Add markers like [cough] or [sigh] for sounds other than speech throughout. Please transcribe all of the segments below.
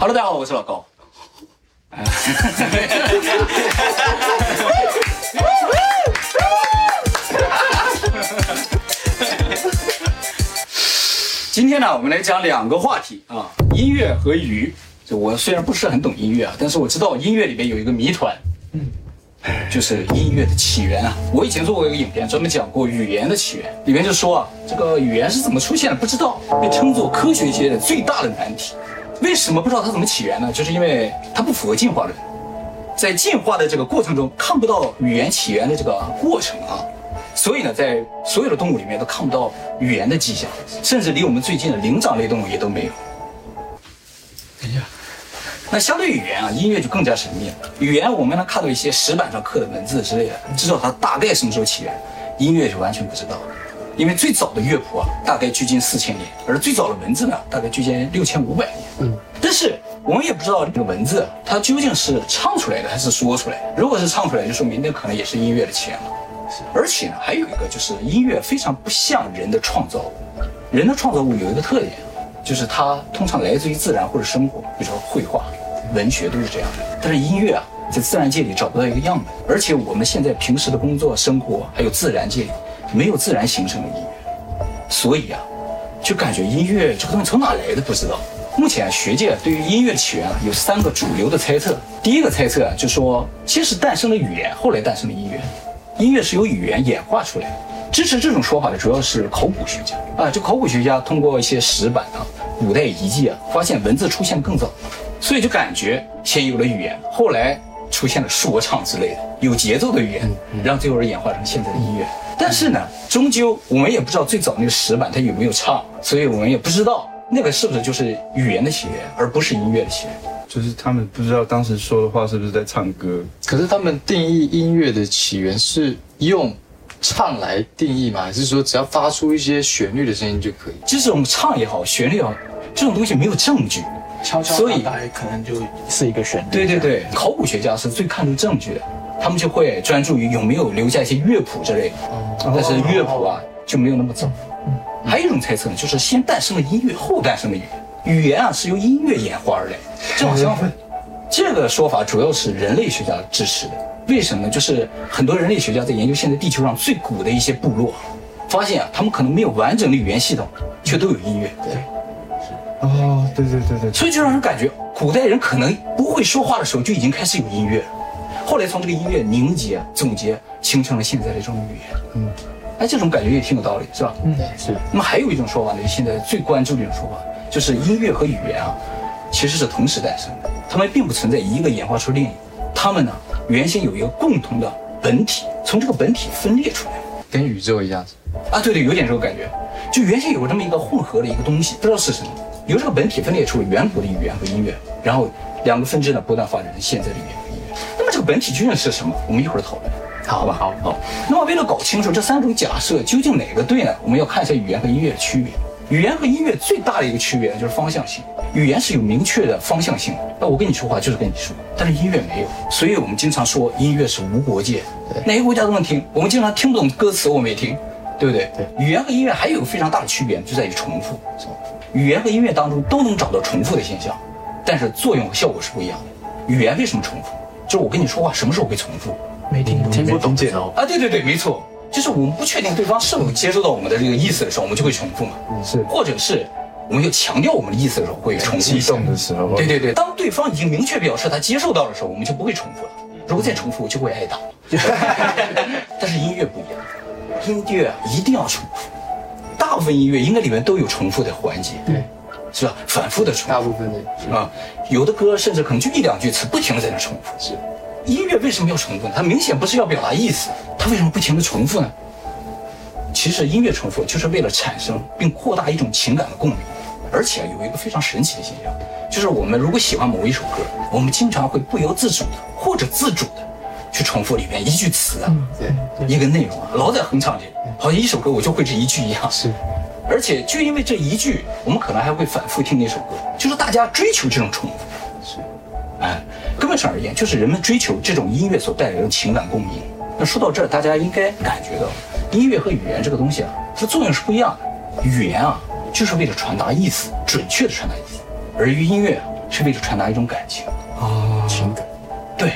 Hello，大家好，我是老高。[laughs] 今天呢，我们来讲两个话题啊，音乐和鱼。就我虽然不是很懂音乐啊，但是我知道音乐里面有一个谜团，嗯，就是音乐的起源啊。我以前做过一个影片，专门讲过语言的起源，里面就说啊，这个语言是怎么出现的不知道，被称作科学界的最大的难题。为什么不知道它怎么起源呢？就是因为它不符合进化论，在进化的这个过程中看不到语言起源的这个过程啊。所以呢，在所有的动物里面都看不到语言的迹象，甚至离我们最近的灵长类动物也都没有。哎呀，那相对语言啊，音乐就更加神秘了。语言我们能看到一些石板上刻的文字之类的，知道它大概什么时候起源；音乐就完全不知道，因为最早的乐谱啊，大概距今四千年，而最早的文字呢，大概距今六千五百年。嗯，但是我们也不知道这个文字它究竟是唱出来的还是说出来的。如果是唱出来，就说明那可能也是音乐的起源了。而且呢，还有一个就是音乐非常不像人的创造物。人的创造物有一个特点，就是它通常来自于自然或者生活，比如说绘画、文学都是这样的。但是音乐啊，在自然界里找不到一个样本，而且我们现在平时的工作、生活还有自然界里没有自然形成的音乐，所以啊，就感觉音乐这个东西从哪来的不知道。目前学界对于音乐起源啊有三个主流的猜测。第一个猜测啊，就说先是诞生了语言，后来诞生了音乐。音乐是由语言演化出来的，支持这种说法的主要是考古学家啊，就考古学家通过一些石板啊、古代遗迹啊，发现文字出现更早，所以就感觉先有了语言，后来出现了说唱之类的有节奏的语言，让最后演化成现在的音乐。但是呢，终究我们也不知道最早那个石板它有没有唱，所以我们也不知道那个是不是就是语言的起源，而不是音乐的起源。就是他们不知道当时说的话是不是在唱歌，可是他们定义音乐的起源是用唱来定义吗？还是说只要发出一些旋律的声音就可以？即使我们唱也好，旋律也好，这种东西没有证据，悄悄所以可能就是一个旋律。对对对，考古学家是最看重证据的，他们就会专注于有没有留下一些乐谱之类的。但是乐谱啊就没有那么早。还有一种猜测呢，就是先诞生了音乐，后诞生了语言。语言啊是由音乐演化而来，正好相反。这个说法主要是人类学家支持的。为什么呢？就是很多人类学家在研究现在地球上最古的一些部落，发现啊，他们可能没有完整的语言系统，却都有音乐。对，是哦，对对对对。所以就让人感觉，古代人可能不会说话的时候就已经开始有音乐了。后来从这个音乐凝结、总结，形成了现在的这种语言。嗯，哎，这种感觉也挺有道理，是吧？嗯，是。那么还有一种说法呢，现在最关注的一种说法。就是音乐和语言啊，其实是同时诞生的，它们并不存在一个演化出另一个，它们呢原先有一个共同的本体，从这个本体分裂出来，跟宇宙一样啊，对对，有点这个感觉，就原先有这么一个混合的一个东西，不知道是什么，由这个本体分裂出了远古的语言和音乐，然后两个分支呢不断发展成现在的语言和音乐。那么这个本体究竟是什么？我们一会儿讨论，好吧？好，好。那么为了搞清楚这三种假设究竟哪个对呢？我们要看一下语言和音乐的区别。语言和音乐最大的一个区别就是方向性。语言是有明确的方向性，那我跟你说话就是跟你说，但是音乐没有，所以我们经常说音乐是无国界，哪个国家都能听。我们经常听不懂歌词，我们也听，对不对？对。语言和音乐还有个非常大的区别，就在于重复。语言和音乐当中都能找到重复的现象，但是作用和效果是不一样的。语言为什么重复？就是我跟你说话什么时候会重复？没听懂听不懂啊？对对对，没错。就是我们不确定对方是否接受到我们的这个意思的时候，我们就会重复嘛。嗯，是。或者是我们要强调我们的意思的时候，会重复。激动的时候。对对对，当对方已经明确表示他接受到的时候，我们就不会重复了。如果再重复，就会挨打。[laughs] 但是音乐不一样，音乐一定要重复。大部分音乐应该里面都有重复的环节，对，是吧？反复的重复。大部分的啊，有的歌甚至可能就一两句词，不停的在那重复。是。音乐为什么要重复呢？它明显不是要表达意思，它为什么不停的重复呢？其实音乐重复就是为了产生并扩大一种情感的共鸣，而且有一个非常神奇的现象，就是我们如果喜欢某一首歌，我们经常会不由自主的或者自主的去重复里面一句词啊，对，一个内容啊，老在哼唱这，好像一首歌我就会这一句一样。是，而且就因为这一句，我们可能还会反复听那首歌，就是大家追求这种重复。是，哎。根本上而言，就是人们追求这种音乐所带来的情感共鸣。那说到这儿，大家应该感觉到，音乐和语言这个东西啊，它作用是不一样的。语言啊，就是为了传达意思，准确的传达意思；而音乐啊是为了传达一种感情。啊，情感。对，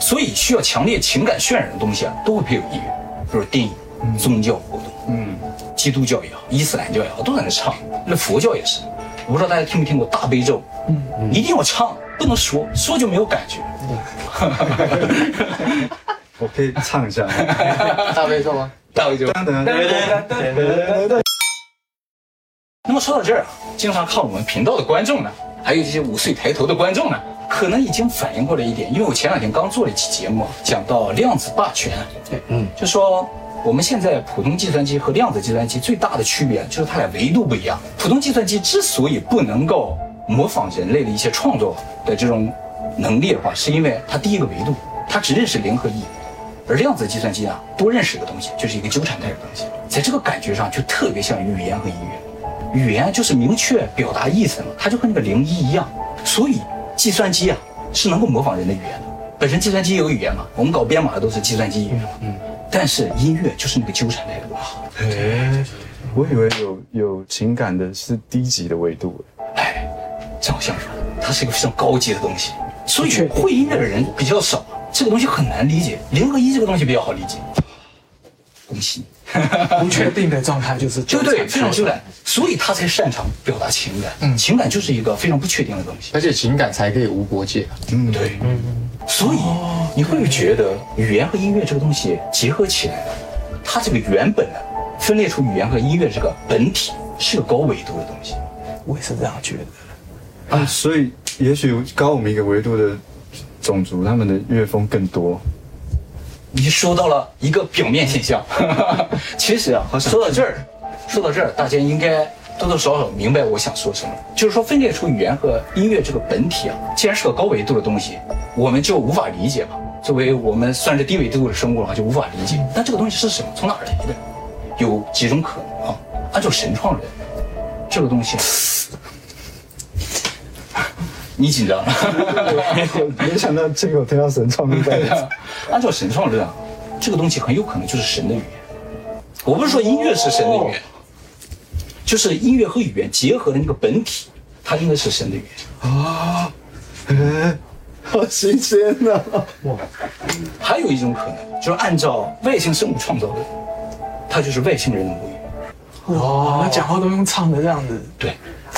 所以需要强烈情感渲染的东西啊，都会配有音乐，比如电影、宗教活动，嗯，基督教也好，伊斯兰教也好，都在那唱。那佛教也是，我不知道大家听没听过大悲咒，嗯，一定要唱，不能说，说就没有感觉。[laughs] 我可以唱一下吗。大悲咒吗？大悲咒。噔噔噔噔噔噔那么说到这儿啊，经常看我们频道的观众呢，还有这些五岁抬头的观众呢，可能已经反应过来一点，因为我前两天刚做了一期节目，讲到量子霸权，对，嗯，就说我们现在普通计算机和量子计算机最大的区别就是它俩维度不一样。普通计算机之所以不能够模仿人类的一些创作的这种能力的话，是因为它第一个维度它只认识零和一，而量子计算机啊多认识一个东西，就是一个纠缠态的东西，在这个感觉上就特别像语言和音乐。语言就是明确表达意思嘛，它就和那个零一一样，所以计算机啊是能够模仿人的语言的。本身计算机有语言嘛，我们搞编码的都是计算机语言嘛。嗯。但是音乐就是那个纠缠态的东西。[laughs] 哎，我以为有有情感的是低级的维度，哎，正好相反，它是一个非常高级的东西，所以会音乐的人比较少，这个东西很难理解。零和一这个东西比较好理解。恭喜你。[laughs] 不确定的状态就是对对，非常纠缠，所以他才擅长表达情感。嗯，情感就是一个非常不确定的东西。而且情感才可以无国界。嗯，对，嗯，所以你会觉得语言和音乐这个东西结合起来，它这个原本呢，分裂出语言和音乐这个本体是个高维度的东西。我也是这样觉得。啊，所以也许高我们一个维度的种族，他们的乐风更多。你说到了一个表面现象，[laughs] 其实啊，说到这儿，说到这儿，大家应该多多少少明白我想说什么。就是说，分裂出语言和音乐这个本体啊，既然是个高维度的东西，我们就无法理解嘛。作为我们算是低维度的生物的话，就无法理解。但这个东西是什么？从哪儿来的？有几种可能啊？按照神创人，这个东西，你紧张了？没想到这个我听到神创论。按照神创论啊，这个东西很有可能就是神的语言。我不是说音乐是神的语言，就是音乐和语言结合的那个本体，它应该是神的语言。啊，哎，好新鲜呐！哇，还有一种可能，就是按照外星生物创造的，它就是外星人的母语。哇，那讲话都用唱的这样子，对，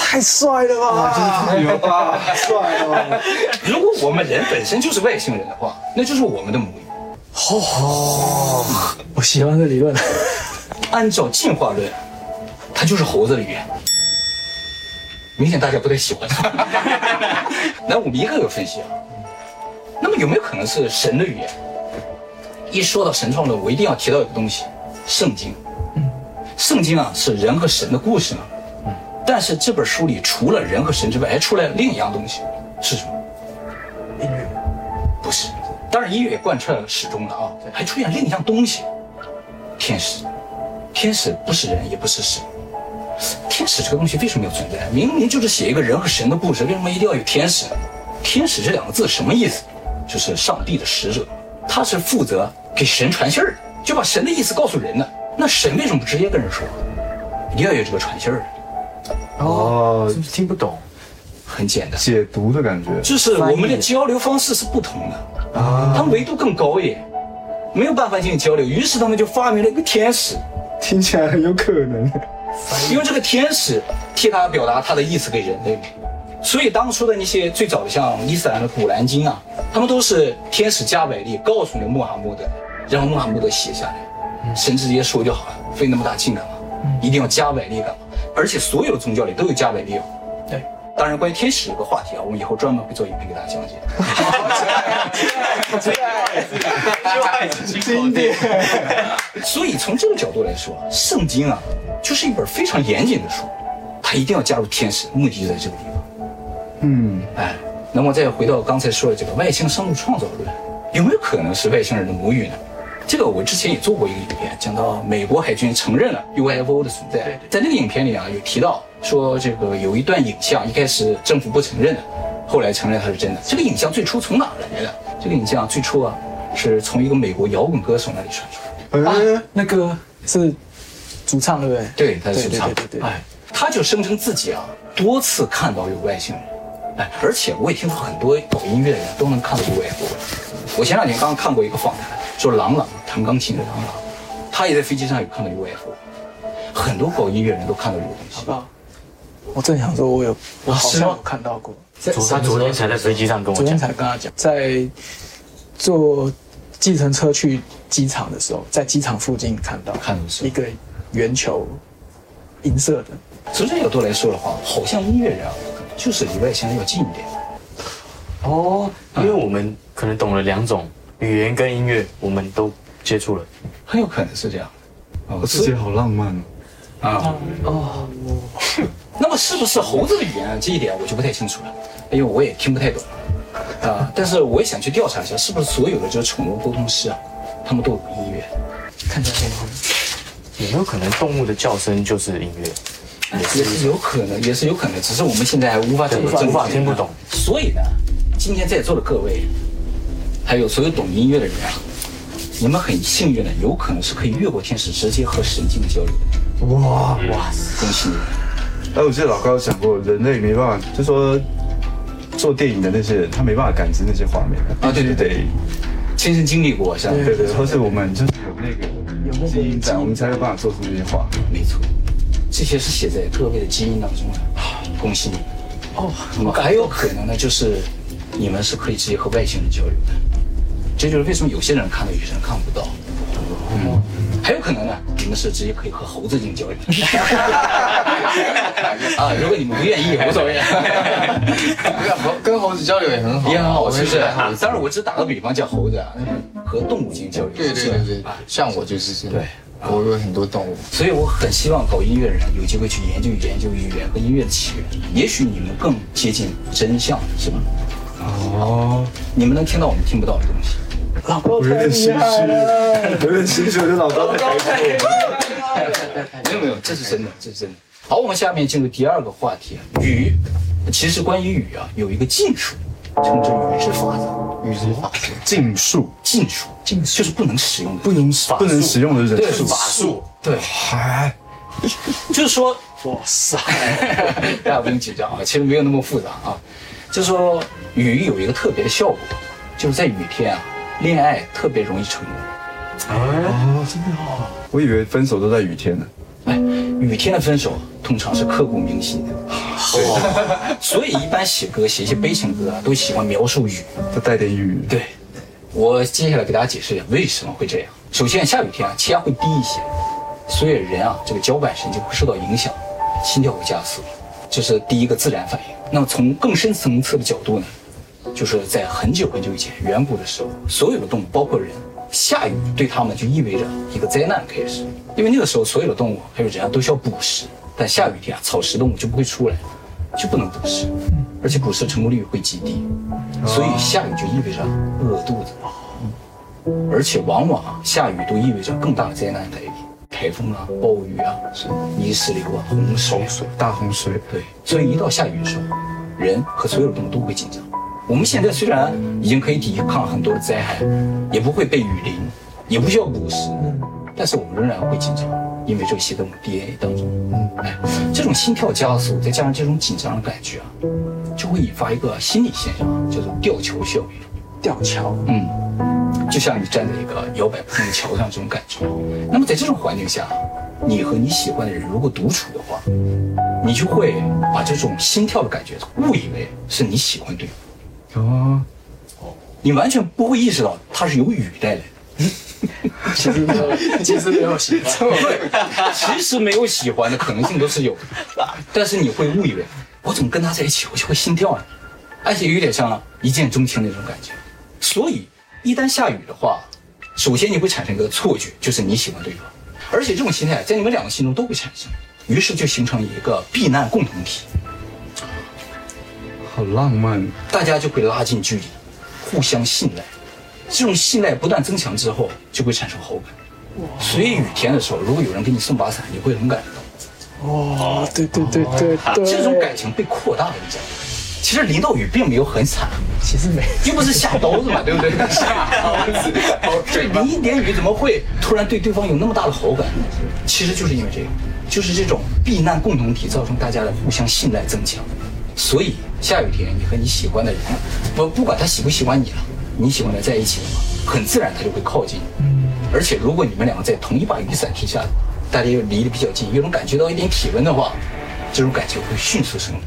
太帅了吧！有 [laughs] 吧？帅哦！如果我们人本身就是外星人的话，那就是我们的母语。哦，我喜欢这理论。按照进化论，它就是猴子的语言。明显大家不太喜欢它。来，我们一个个分析啊。那么有没有可能是神的语言？一说到神创论，我一定要提到一个东西——圣经。嗯，圣经啊是人和神的故事嘛。嗯，但是这本书里除了人和神之外，还出来另一样东西，是什么？音乐？不是。当然，音乐也贯彻始终了啊。还出现另一样东西，天使。天使不是人，也不是神。天使这个东西为什么要存在？明明就是写一个人和神的故事，为什么一定要有天使？天使这两个字什么意思？就是上帝的使者，他是负责给神传信儿的，就把神的意思告诉人呢。那神为什么不直接跟人说？一定要有这个传信儿的。哦，是不是听不懂？很简单，解读的感觉。就是我们的交流方式是不同的啊，他们维度更高一点，没有办法进行交流，于是他们就发明了一个天使。听起来很有可能，[laughs] 因为这个天使替他表达他的意思给人类，所以当初的那些最早的像伊斯兰的古兰经啊，他们都是天使加百利告诉了穆罕默德，然后穆罕默德写下来，神直接说就好了，费那么大劲干嘛？一定要加百利干嘛？而且所有的宗教里都有加百利哦。对，当然关于天使这个话题啊，我们以后专门会做影片给大家讲解。[laughs] 经典。所以从这个角度来说，圣经啊，就是一本非常严谨的书，它一定要加入天使，目的就在这个地方。嗯，哎，那么再回到刚才说的这个外星生物创造论，有没有可能是外星人的母语呢？这个我之前也做过一个影片，讲到美国海军承认了 UFO 的存在，在那个影片里啊，有提到说这个有一段影像，一开始政府不承认的，后来承认它是真的。这个影像最初从哪儿来的？这个影像最初啊，是从一个美国摇滚歌手那里传出来的。啊，那个是主唱对不对？对，他是主唱。对对对对对哎，他就声称自己啊多次看到有外星人，哎，而且我也听说很多搞音乐的人都能看到 UFO。我前两天刚看过一个访谈，说郎朗弹钢琴的郎朗，他也在飞机上有看到 UFO。很多搞音乐人都看到这个东西。啊，我正想说，我有，我好像有看到过，昨他昨天才在飞机上跟我昨天，才跟他讲，在坐计程车去机场的时候，在机场附近看到看到一个圆球，银色的，从这角度来说的话，好像音乐人啊，就是离外星人要近一点。哦，因为我们可能懂了两种语言跟音乐，我们都接触了。很有可能是这样。哦，世界好浪漫哦。啊哦，[laughs] 那么是不是猴子的语言啊？这一点我就不太清楚了，因为我也听不太懂啊。但是我也想去调查一下，是不是所有的这个宠物沟通师啊，他们都有音乐？看起来很好。有没有可能动物的叫声就是音乐？也是有可能，也是有可能，只是我们现在还无法对证证无法听不懂。所以呢，今天在座的各位，还有所有懂音乐的人啊，你们很幸运的，有可能是可以越过天使，直接和神经交流的。哇，哇，恭喜你们！哎，我记得老高有讲过，人类没办法，就说做电影的那些人，他没办法感知那些画面啊对对对亲身经历过是吧？对对，或是我们就是有那个有那个基因在，我们才有办法做出这些画。没错，这些是写在各位的基因当中的。恭喜你！哦，还有可能呢，就是你们是可以直接和外星人交流的。这就是为什么有些人看到，有些人看不到。嗯，还有可能呢，你们是直接可以和猴子进行交流。[laughs] 啊，如果你们不愿意，无所谓。跟 [laughs] 猴跟猴子交流也很好，也很好，是不是我也很好？当然，我只打个比方，叫猴子啊，和动物进行交流。对对对对啊，像我就是这样对我有很多动物，所以我很希望搞音乐的人有机会去研究研究语言和音乐的起源，也许你们更接近真相，是吧？哦，你们能听到我们听不到的东西。老高我有点心虚，有点心虚，我就老高在台上。没有没有，这是真的，这是真的。好，我们下面进入第二个话题，雨。其实关于雨啊，有一个禁术，称之雨之法则。雨之法则。禁术，禁术，禁就是不能使用的，不能不能使用的忍对术。法术，对，嗨，就是说，哇塞，大家不用紧张啊，其实没有那么复杂啊。就是说，雨有一个特别的效果，就是在雨天啊，恋爱特别容易成功。哦，真的哦，我以为分手都在雨天呢。哎，雨天的分手通常是刻骨铭心的，对，所以一般写歌写一些悲情歌啊，都喜欢描述雨。都带点雨。对，我接下来给大家解释一下为什么会这样。首先，下雨天啊，气压会低一些，所以人啊，这个交感神经会受到影响，心跳会加速，这是第一个自然反应。那么从更深层次的角度呢，就是在很久很久以前，远古的时候，所有的动物，包括人，下雨对他们就意味着一个灾难开始，因为那个时候所有的动物还有人啊都需要捕食，但下雨天啊，草食动物就不会出来，就不能捕食，而且捕食成功率会极低，所以下雨就意味着饿肚子，而且往往啊下雨都意味着更大的灾难来临，台风啊、暴雨啊、是泥石流啊、洪水、水。大洪水，对，所以一到下雨的时候，人和所有的动物都会紧张。我们现在虽然已经可以抵抗很多的灾害，也不会被雨淋，也不需要捕食，但是我们仍然会紧张，因为这个写在我们 DNA 当中。嗯，哎，这种心跳加速，再加上这种紧张的感觉啊，就会引发一个心理现象，叫做吊桥效应。吊桥，嗯，就像你站在一个摇摆不定的桥上这种感觉。那么在这种环境下，你和你喜欢的人如果独处的话，你就会把这种心跳的感觉误以为是你喜欢对方，哦，你完全不会意识到它是由雨带来的。其实没有，其实没有喜欢。其实没有喜欢的可能性都是有的，但是你会误以为我怎么跟他在一起我就会心跳呢？而且有点像一见钟情那种感觉。所以一旦下雨的话，首先你会产生一个错觉，就是你喜欢对方，而且这种心态在你们两个心中都会产生，于是就形成一个避难共同体，好浪漫。大家就会拉近距离，互相信赖。这种信赖不断增强之后，就会产生好感。所以雨天的时候，如果有人给你送把伞，你会很感动。哇，对对对对对，这种感情被扩大了，你知道吗？其实淋到雨并没有很惨，其实没又不是下刀子嘛，[laughs] 对不对？下刀子，这淋一点雨怎么会突然对对方有那么大的好感呢？其实就是因为这个，就是这种避难共同体造成大家的互相信赖增强，所以下雨天你和你喜欢的人，不不管他喜不喜欢你了，你喜欢的在一起了嘛，很自然他就会靠近你。而且如果你们两个在同一把雨伞之下，大家又离得比较近，又能感觉到一点体温的话，这种感觉会迅速升温。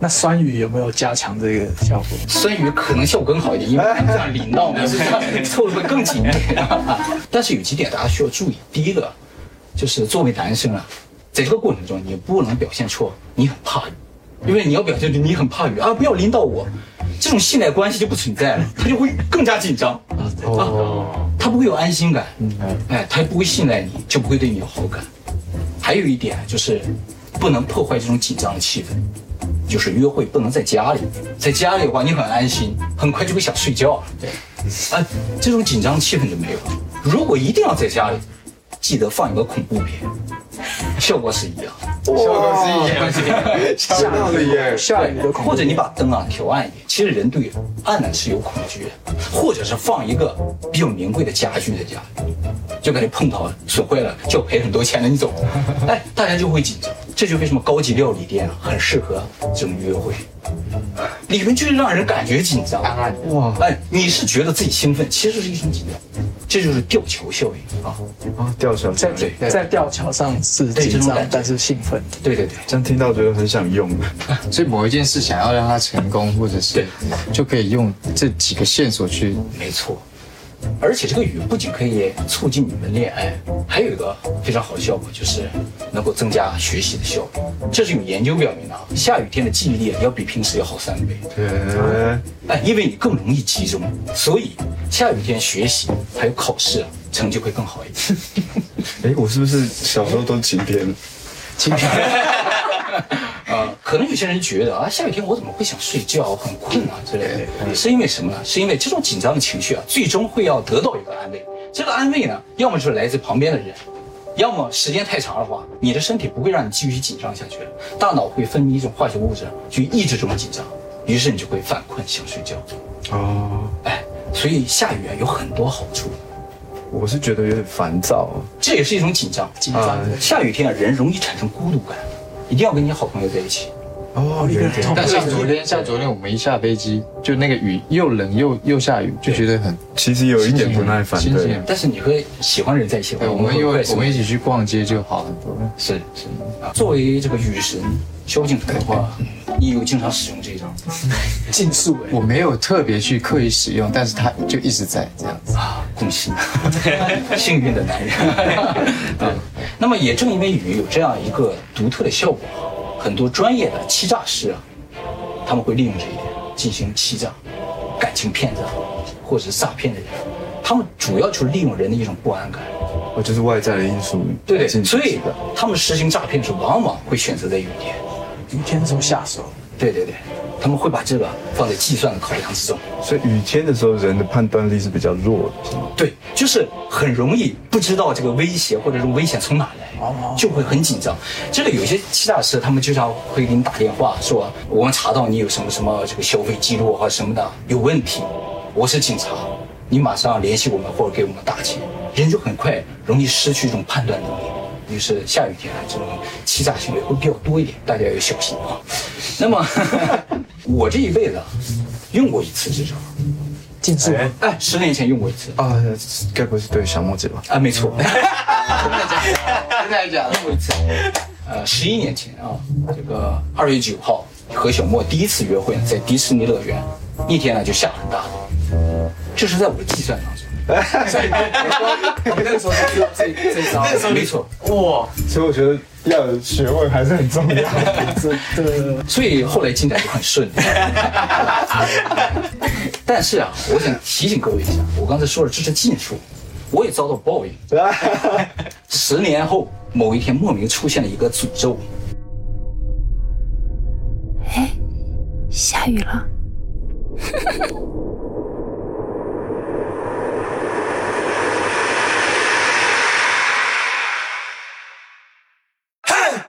那酸雨有没有加强这个效果？酸雨可能效果更好一点，因为它这样淋到嘛，凑得会更紧一点。但是有几点大家需要注意，第一个就是作为男生啊，在这个过程中你不能表现出你很怕雨，因为你要表现出你很怕雨啊，不要淋到我，这种信赖关系就不存在了，他就会更加紧张啊，啊他不会有安心感，哎，他不会信赖你，就不会对你有好感。还有一点就是不能破坏这种紧张的气氛。就是约会不能在家里，在家里的话你很安心，很快就会想睡觉了。对，啊，这种紧张气氛就没有了。如果一定要在家里，记得放一个恐怖片，效果是一样。效果是一样，吓到了耶！下雨的恐怖或者你把灯啊调暗一点。其实人对暗呢是有恐惧的，或者是放一个比较名贵的家具在家里，就感觉碰到了损坏了，就要赔很多钱的你走。[laughs] 哎，大家就会紧张。这就为什么高级料理店啊很适合这种约会，里面就是让人感觉紧张。哇，哎，你是觉得自己兴奋，其实是一种紧张，这就是吊桥效应啊。啊，吊桥在在吊桥上是对紧张但是兴奋。对对对。这样听到觉得很想用。[laughs] 所以某一件事想要让它成功，或者是对就可以用这几个线索去没错，而且这个雨不仅可以促进你们恋爱，还有一个非常好的效果，就是能够增加学习的效率。这是有研究表明的啊，下雨天的记忆力要比平时要好三倍。对，哎，因为你更容易集中，所以下雨天学习还有考试啊，成绩会更好一点。[laughs] 哎，我是不是小时候都晴天？晴天啊，[laughs] 可能有些人觉得啊，下雨天我怎么会想睡觉，很困啊之类的，是因为什么呢？是因为这种紧张的情绪啊，最终会要得到一个安慰。这个安慰呢，要么就是来自旁边的人，要么时间太长的话，你的身体不会让你继续紧张下去了，大脑会分泌一种化学物质去抑制这种紧张，于是你就会犯困想睡觉。哦，哎，所以下雨啊有很多好处，我是觉得有点烦躁。这也是一种紧张。紧张啊下雨天啊，人容易产生孤独感，一定要跟你好朋友在一起。哦，有一点。但像昨天，像昨天我们一下飞机，就那个雨又冷又又下雨，就觉得很其实有一点不耐烦，对心情。但是你和喜欢的人在一起，对，我们我们一起去逛街就好很多。是是啊，作为这个雨神萧敬腾的话，你有经常使用这一招 [laughs] 竞速哎，我没有特别去刻意使用，但是他就一直在这样子。啊？恭喜你，[laughs] 幸运的男人。[laughs] 啊，那么也正因为雨有这样一个独特的效果，很多专业的欺诈师啊，他们会利用这一点进行欺诈、感情骗子啊或者是诈骗的人，他们主要就是利用人的一种不安感。哦，就是外在的因素。对对，所以他们实行诈骗的时候，往往会选择在雨天。雨天的时候下手，对对对，他们会把这个放在计算的考量之中。所以雨天的时候，人的判断力是比较弱的，是吗？对，就是很容易不知道这个威胁或者是危险从哪来，就会很紧张。这个有些欺诈师他们经常会给你打电话说，我们查到你有什么什么这个消费记录或什么的有问题，我是警察，你马上联系我们或者给我们打钱，人就很快容易失去一种判断能力。于是下雨天啊，这种欺诈行为会比较多一点，大家要小心啊。那么 [laughs] 我这一辈子啊用过一次这招，竞速哎，十年前用过一次啊，该不会是对小莫姐吧？啊，没错。[laughs] 真的假的？用过一次，呃，十一年前啊，这个二月九号和小莫第一次约会呢，在迪士尼乐园，那天呢就下了很大的雨，这是在我的计算当中。[laughs] 所以我那个时候就知道这这招，那时候没错，哇，所以我觉得要有学问还是很重要。这这所以后来进展就很顺利。但是啊，我想提醒各位一下，我刚才说了这是禁术，我也遭到报应。十年后某一天，莫名出现了一个诅咒。哎，下雨了。